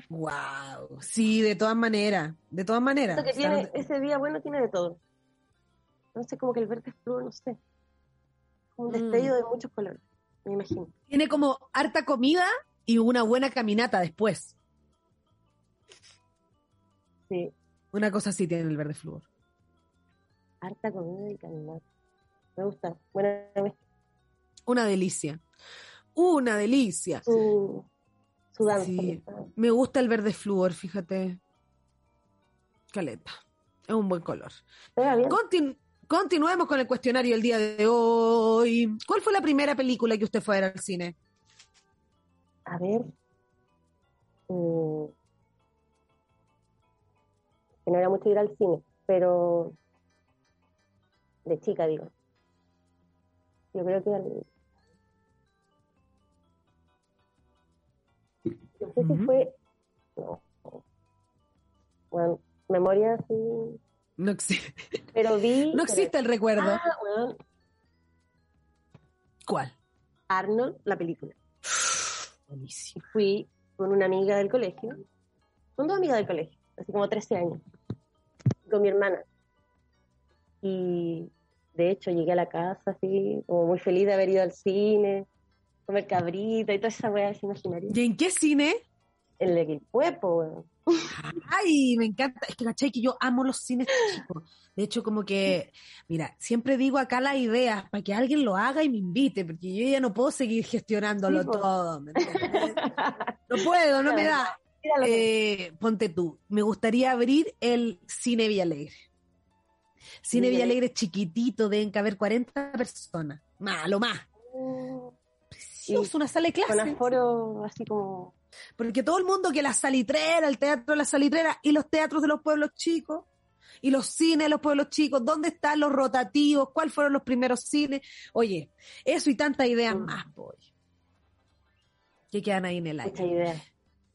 Wow. Sí, de todas maneras. De todas maneras. Que O sea, tiene, ese día bueno tiene de todo. No sé, como que el verde fluo, no sé. Un Mm. destello de muchos colores, me imagino. tiene como harta comida y una buena caminata después. Sí, Una cosa así tiene el verde flúor. harta comida y caminar. Me gusta. Buena. Una delicia. Una delicia. su, su danza. Sí. Me gusta el verde flúor, fíjate. Caleta. Es un buen color. Continu- continuemos con el cuestionario el día de hoy. ¿Cuál fue la primera película que usted fue a ver al cine? A ver. mm, que no era mucho ir al cine, pero de chica digo. Yo creo que al- no sé si Ujú. fue no, bueno, memoria así, No, exi- pero vi no existe el recuerdo. Ah, ¿Cuál? Arnold, la película. Buenísimo. fui con una amiga del colegio, con dos amigas del colegio, así como 13 años, con mi hermana. Y de hecho llegué a la casa así, como muy feliz de haber ido al cine, comer cabrita y toda esa weá, ¿se imaginaría? ¿Y en qué cine? En el Equipuepo, weón. Ay, me encanta. Es que, ¿cachai? Que yo amo los cines chicos. De hecho, como que, mira, siempre digo acá las ideas para que alguien lo haga y me invite, porque yo ya no puedo seguir gestionándolo Sí, todo. ¿me? No puedo, no me da. Eh, ponte tú, me gustaría abrir el Cine Villalegre. Cine Villalegre. Es chiquitito, deben caber 40 personas. Más, lo más. Precioso, una sala de con clases. aforo así como... Porque todo el mundo que la salitrera, el teatro de la salitrera y los teatros de los pueblos chicos y los cines de los pueblos chicos, ¿dónde están los rotativos? ¿Cuáles fueron los primeros cines? Oye, eso y tantas ideas Mm. más, boy. Que quedan ahí en el aire.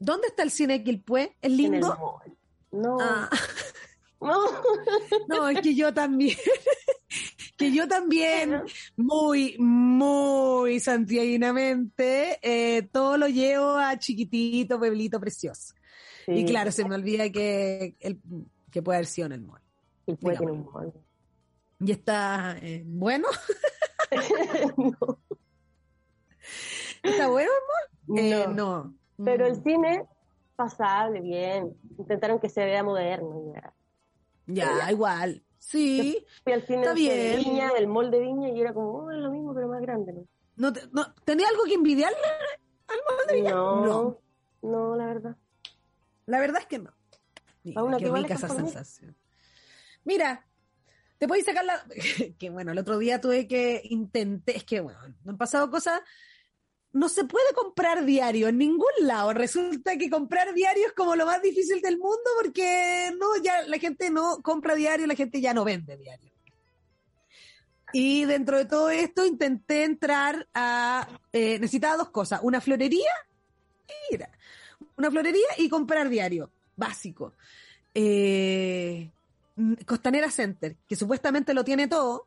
¿Dónde está el cine Quilpué? ¿Es En lindo? No, Ah, no. no, es que yo también. que yo también, muy, muy santiaguinamente, eh, todo lo llevo a chiquitito, pueblito precioso. Y claro, se me olvida que, el, que puede haber sido en el mall. el puede digamos. un mall. Y está eh, bueno. no. ¿Está bueno el mall? Eh, No. no. Pero el Mm, cine, pasable, bien. Intentaron que se vea moderno. Ya. Ya, igual. Sí. Fui al cine Está bien. Viña, del mall de Viña, y era como, oh, es lo mismo, pero más grande. ¿no? ¿No, te- no, ¿Tenía algo que envidiarle? No, No. no, la verdad. La verdad es que no. Mira, qué ¿qué vale rica esa sensación. Mira, te podéis sacar la... que bueno, el otro día tuve que intenté, es que bueno, me han pasado cosas... No se puede comprar diario en ningún lado. Resulta que comprar diario es como lo más difícil del mundo porque no, ya la gente no compra diario, la gente ya no vende diario. Y dentro de todo esto intenté entrar a... eh, necesitaba dos cosas, una florería, mira, una florería y comprar diario, básico. Eh, Costanera Center, que supuestamente lo tiene todo.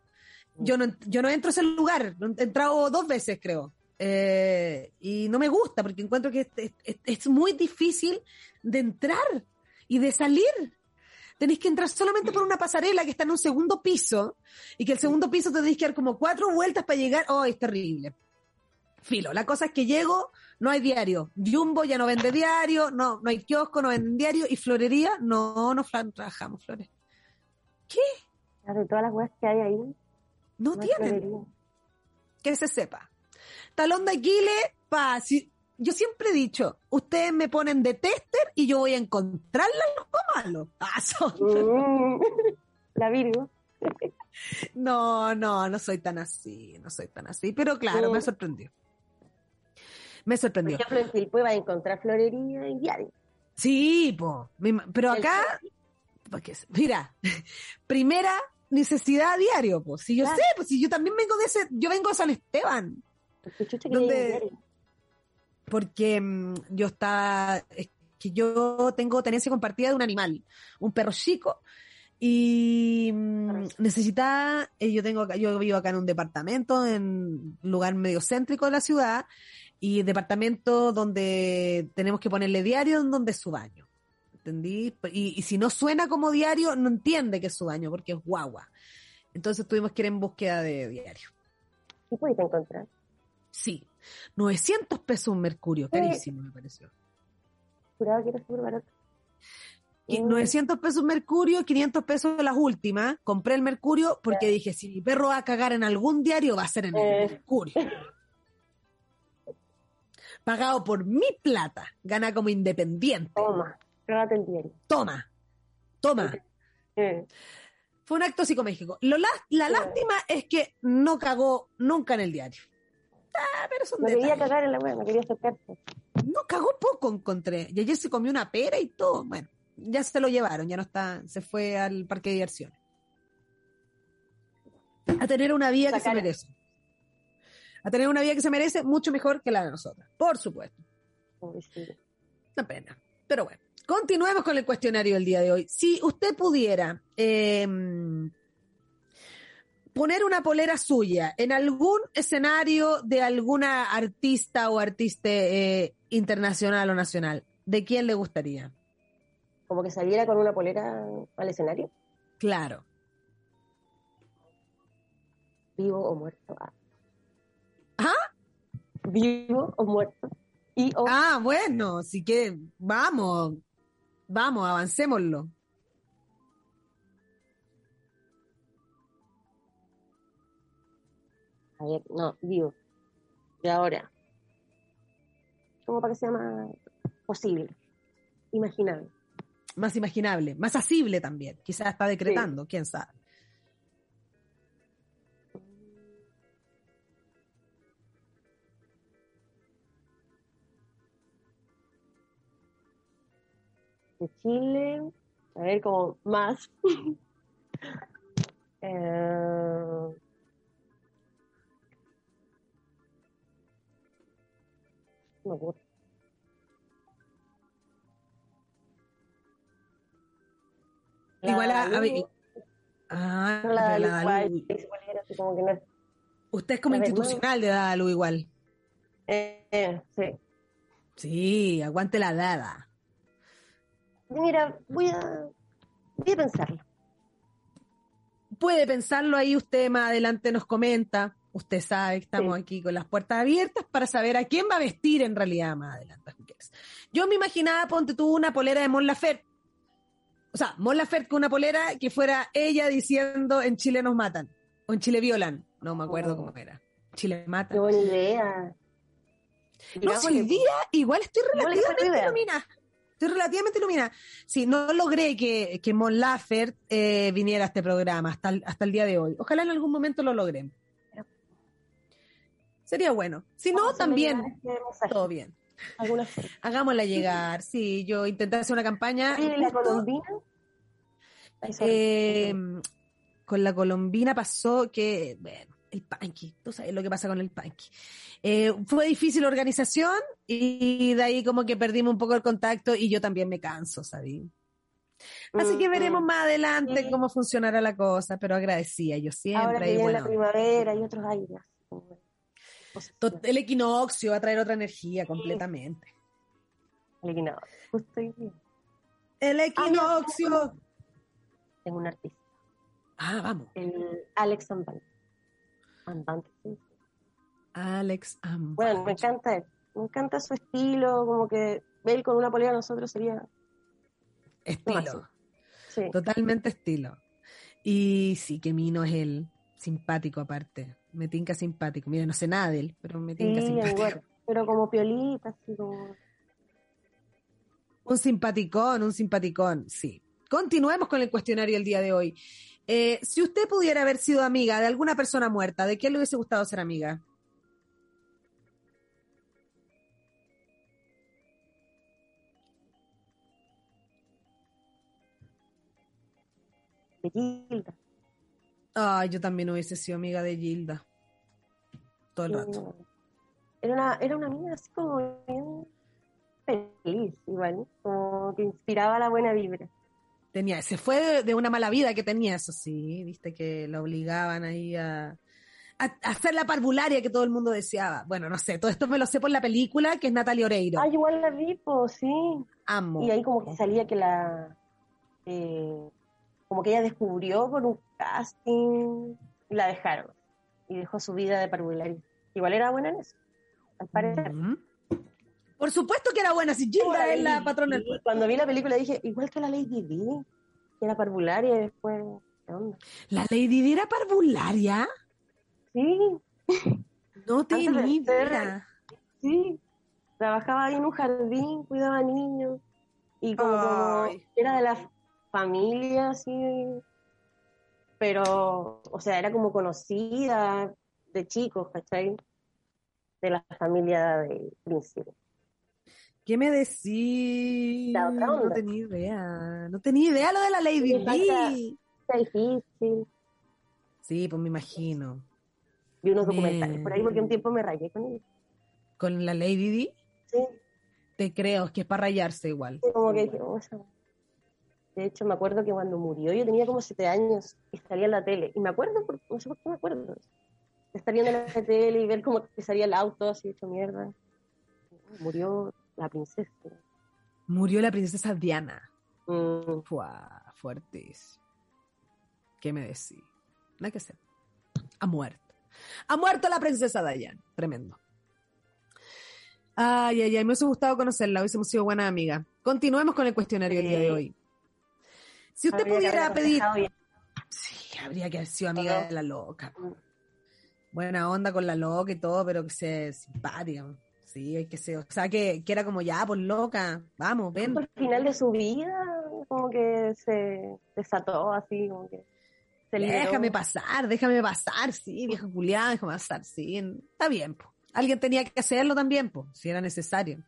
Yo no, yo no entro a ese lugar, he entrado dos veces creo. Eh, y no me gusta porque encuentro que es, es- es muy difícil de entrar y de salir. Tenéis que entrar solamente por una pasarela que está en un segundo piso y que el segundo piso te tenéis que dar como cuatro vueltas para llegar. Oh, es terrible. Filo, la cosa es que llego, no hay diario. Jumbo ya no vende diario, no, no hay kiosco, no venden diario. Y florería, no, no trabajamos flores. Ya De todas las weas que hay ahí, No no tienen, que se sepa. Talón de Aquiles, pa, si, yo siempre he dicho, ustedes me ponen de tester y yo voy a encontrarla algo malo. Ah, son- Mm. La Virgo. No, no, no soy tan así, no soy tan así, pero claro, me Mm. sorprendió. Me Por sorprendió. ejemplo, en Quilpue vas a encontrar florería y diario. Sí, po, pero acá, porque, mira, primera necesidad diario, pues, si yo Claro. sé, pues si yo también vengo de ese, yo vengo de San Esteban, Hay diario. porque mm, yo estaba, es que yo tengo tenencia compartida de un animal, un perro chico, y mm, Perro. necesitaba, eh, yo tengo yo vivo acá en un departamento, en un lugar medio céntrico de la ciudad, y departamento donde tenemos que ponerle diario en donde es su baño. ¿Entendí? Y, y si no suena como diario, no entiende que es su baño, porque es guagua. Entonces tuvimos que ir en búsqueda de diario. ¿Qué puedes encontrar? Sí, 900 pesos un mercurio, carísimo me pareció. Juraba que era súper barato. Y Mm. 900 pesos mercurio, 500 pesos las últimas. Compré el mercurio porque dije, si mi perro va a cagar en algún diario, va a ser en el Eh. mercurio. Pagado por mi plata, gana como independiente. Toma, trágate el diario. Toma, toma. Eh, Fue un acto psicoméxico. Lo la, la lástima es que no cagó nunca en el diario. Ah, pero son No quería detalles. cagar en la wea, no quería acercarse. No, cagó poco, encontré. Y ayer se comió una pera y todo. Bueno, ya se lo llevaron, ya no está, se fue al parque de diversiones. A tener una vida que se merece. A tener una vida que se merece mucho mejor que la de nosotras, por supuesto. Una pena. Pero bueno, continuemos con el cuestionario del día de hoy. Si usted pudiera em, poner una polera suya en algún escenario de alguna artista o artista eh, internacional o nacional, ¿de quién le gustaría? Como que saliera con una polera al escenario. Claro. Vivo o muerto. ¿Ah? ¿Ah? Vivo o muerto. Ah, bueno, así que vamos, vamos, avancémoslo. A ver, no, vivo. De ahora. Como para que sea más posible, imaginable. Más imaginable, más asible también. Quizás está decretando, quién sabe. de Chile, a ver, como más. eh, me acuerdo. Igual a, Ah, la, la, la Usted es como institucional de Dadalu igual. Eh, eh, sí. Sí, aguante la dada. Mira, voy a, voy a pensarlo. Puede pensarlo ahí, usted más adelante nos comenta. Usted sabe que estamos aquí con las puertas abiertas para saber a quién va a vestir en realidad más adelante. Yo me imaginaba, ponte tú una polera de Mon Laferte. O sea, Mon Laferte con una polera que fuera ella diciendo en Chile nos matan. O en Chile violan. No me acuerdo oh. cómo era. Chile matan. Qué buena idea. No, si hoy día igual estoy relativamente iluminada. Estoy relativamente iluminada. Sí, no logré que, que Mon Laferte eh, viniera a este programa hasta el, hasta el día de hoy. Ojalá en algún momento lo logré. Sería bueno. Si no, también todo bien. Hagámosla llegar. Sí, yo intenté hacer una campaña. ¿Y la colombina? Eh, con la colombina pasó que, bueno, el panqui, tú sabes lo que pasa con el panqui. Eh, fue difícil la organización y de ahí como que perdimos un poco el contacto y yo también me canso, ¿sabes? Así que veremos más adelante cómo funcionará la cosa, pero agradecía yo siempre. Ahora que la primavera y otros aires. El equinoccio va a traer otra energía completamente. El equinoccio, justo El equinoccio. Tengo un artista. Ah, vamos. El Alex Ambal. Alex Ambal. Bueno, me encanta él. Me encanta su estilo, como que él con una polera nosotros sería... Estilo. Totalmente estilo. Y sí, que Mino es él, simpático aparte me tinca simpático. Mira, no sé nada de él, pero me tinca simpático. pero como piolita, así como... Un simpaticón, un simpaticón, sí. Continuemos con el cuestionario el día de hoy. Eh, si usted pudiera haber sido amiga de alguna persona muerta, ¿de quién le hubiese gustado ser amiga? De Gilda. Ah, yo también hubiese sido amiga de Gilda. Todo el rato. Era una, era una amiga así como bien feliz, igual, como que inspiraba la buena vibra. Tenía, se fue de, una mala vida que tenía, eso sí, viste que lo obligaban ahí a, a, hacer la parvularia que todo el mundo deseaba. Bueno, no sé, todo esto me lo sé por la película que es Natalia Oreiro. Ah, igual la vi, pues sí. Amo. Y ahí como que salía que la... Eh, como que ella descubrió por un casting y la dejaron. Y dejó su vida de parvularia. Igual era buena en eso, al parecer. Por supuesto que era buena, si Gilda es la patrona del Cuando vi la película dije, igual que la Lady Di, que era parvularia y después, ¿qué onda? ¿La Lady Di era parvularia? Sí. No tenía idea. Sí. Trabajaba ahí en un jardín, cuidaba niños. Y como era de la familia, así, pero, o sea, era como conocida de chicos, ¿cachai? De la familia de príncipe. ¿Qué me decís? No tenía idea. No tenía idea lo de la Lady D. Está difícil. Sí, pues me imagino. Vi unos documentales por ahí porque un tiempo me rayé con ella. ¿Con la Lady D? Sí. Te creo, es que es para rayarse igual. Sí, como que oh, De hecho, me acuerdo que cuando murió yo tenía como siete años y estaría en la tele. Y me acuerdo, no sé por qué me acuerdo. Estaría en la tele y ver cómo salía el auto así hecho mierda. Murió la princesa. Murió la princesa Diana. Mm. fuertes. ¿Qué me decís? No hay que ser. Ha muerto. Ha muerto la princesa Diana. Tremendo. Ay, ay, ay, me hubiese gustado conocerla, hubiésemos sido buena amiga. Continuemos con el cuestionario del día de hoy. Si usted pudiera pedir... Sí, habría que haber sido amiga de la loca. Mm. Buena onda con la loca y todo, pero que sea simpática. Sí, hay que ser, o sea, que, que era como ya, pues loca, vamos, ven. Al final de su vida, como que se desató así, como que se Déjame pasar, déjame pasar, sí, vieja Julián, déjame pasar, sí, está bien, pues. Alguien tenía que hacerlo también, pues, si era necesario.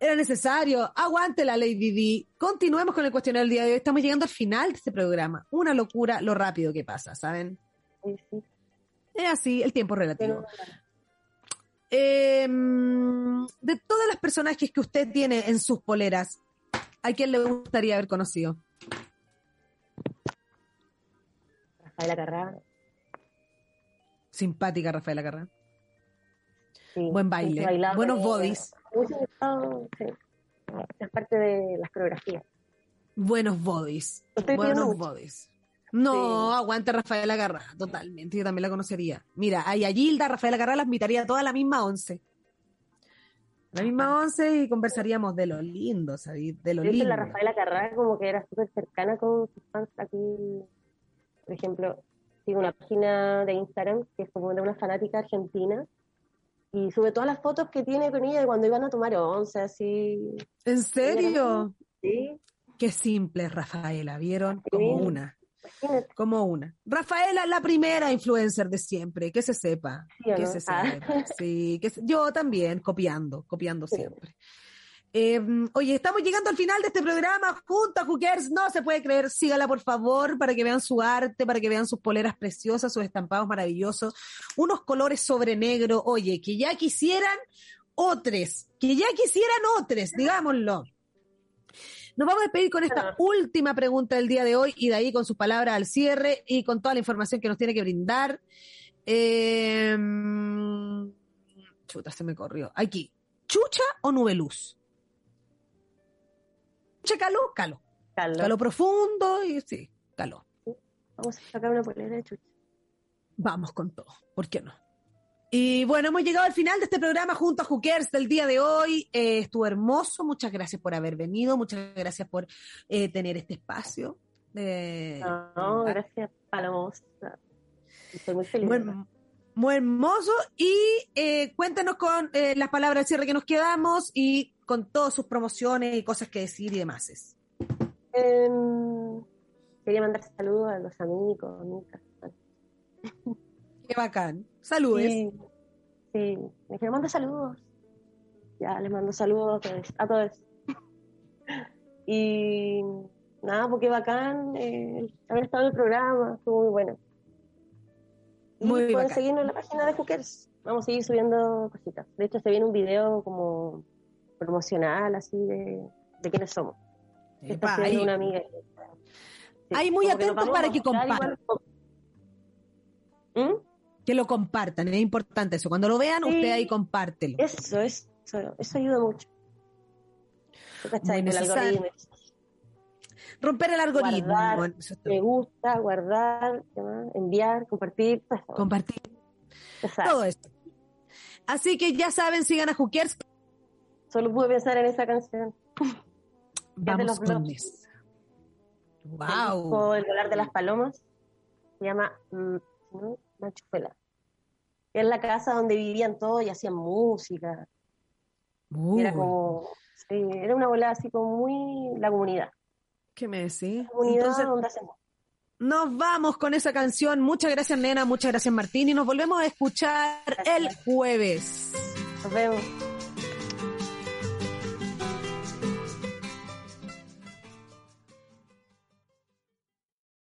Era necesario. Aguante la Lady D. Continuemos con el cuestionario del día de hoy. Estamos llegando al final de este programa. Una locura lo rápido que pasa, ¿saben? Sí, sí. Es así, el tiempo relativo. Em, de todas las personajes que usted tiene en sus poleras, ¿a quién le gustaría haber conocido? Rafaela Carrá. Simpática Rafaela Carrá. Buen baile, buenos bodies. Es parte de las coreografías. Buenos bodies. Buenos bodies. No, aguante Rafaela Garra, totalmente, yo también la conocería. Mira, a Gilda, Rafaela Garra las invitaría toda la misma once. La misma once y conversaríamos de lo lindo, ¿sabes? De lo lindo. la Rafaela Carrá como que era súper cercana con sus fans aquí. Por ejemplo, sigo una página de Instagram que es como de una fanática argentina y sube todas las fotos que tiene con ella de cuando iban a tomar once, así. ¿En serio? Sí. Qué simple, Rafaela, ¿vieron? Como una. Como una. Rafaela, la primera influencer de siempre, que se sepa. que se ah. sepa. Sí, que yo también, copiando, copiando siempre. Em, oye, estamos llegando al final de este programa junto a Hookers, no se puede creer, sígala por favor para que vean su arte, para que vean sus poleras preciosas, sus estampados maravillosos, unos colores sobre negro, oye, que ya quisieran otros, que ya quisieran otros, digámoslo. Nos vamos a despedir con esta última pregunta del día de hoy y de ahí con sus palabras al cierre y con toda la información que nos tiene que brindar. Em, chuta, se me corrió. Aquí. ¿Chucha o nubeluz? ¿Chucha caló? Caló. Caló. profundo y sí, caló. Vamos a sacar una polera de chucha. Vamos con todo. ¿Por qué no? Y bueno, hemos llegado al final de este programa junto a Hookers del día de hoy. Eh, estuvo hermoso. Muchas gracias por haber venido. Muchas gracias por eh, tener este espacio. no, gracias, Palomos. Estoy muy feliz. Muy, hermoso. Y eh, cuéntanos con las palabras de cierre que nos quedamos y con todas sus promociones y cosas que decir y demás. Em, quería mandar saludos a los amigos, amigas. Qué bacán. Saludos. Sí, sí. me dijeron, manda saludos. Ya, les mando saludos a todos. A todos. y nada, porque bacán eh, haber estado en el programa, estuvo muy bueno. Y muy pueden seguirnos en la página de Hookers. Vamos a seguir subiendo cositas. De hecho, se viene un video como promocional, así de, de quiénes somos. Epa, ahí, una amiga. ahí muy atento para que compartan. ¿Mm? que lo compartan, es importante eso. Cuando lo vean, usted ahí compártelo. Eso, eso, eso ayuda mucho. El. Romper el algoritmo. me gusta, guardar, enviar, compartir. Compartir. Todo esto. Así que ya saben, sigan a Jukiers. Solo pude pensar en esa canción. Vamos con eso. Wow. El, volar de las palomas. Se llama mm, Machuela. Es la casa donde vivían todos y hacían música. Era como, era una bola así como muy la comunidad. ¿Qué me decís? La comunidad donde hacemos. Nos vamos con esa canción. Muchas gracias, nena. Muchas gracias, Martín. Y nos volvemos a escuchar el jueves. Nos vemos.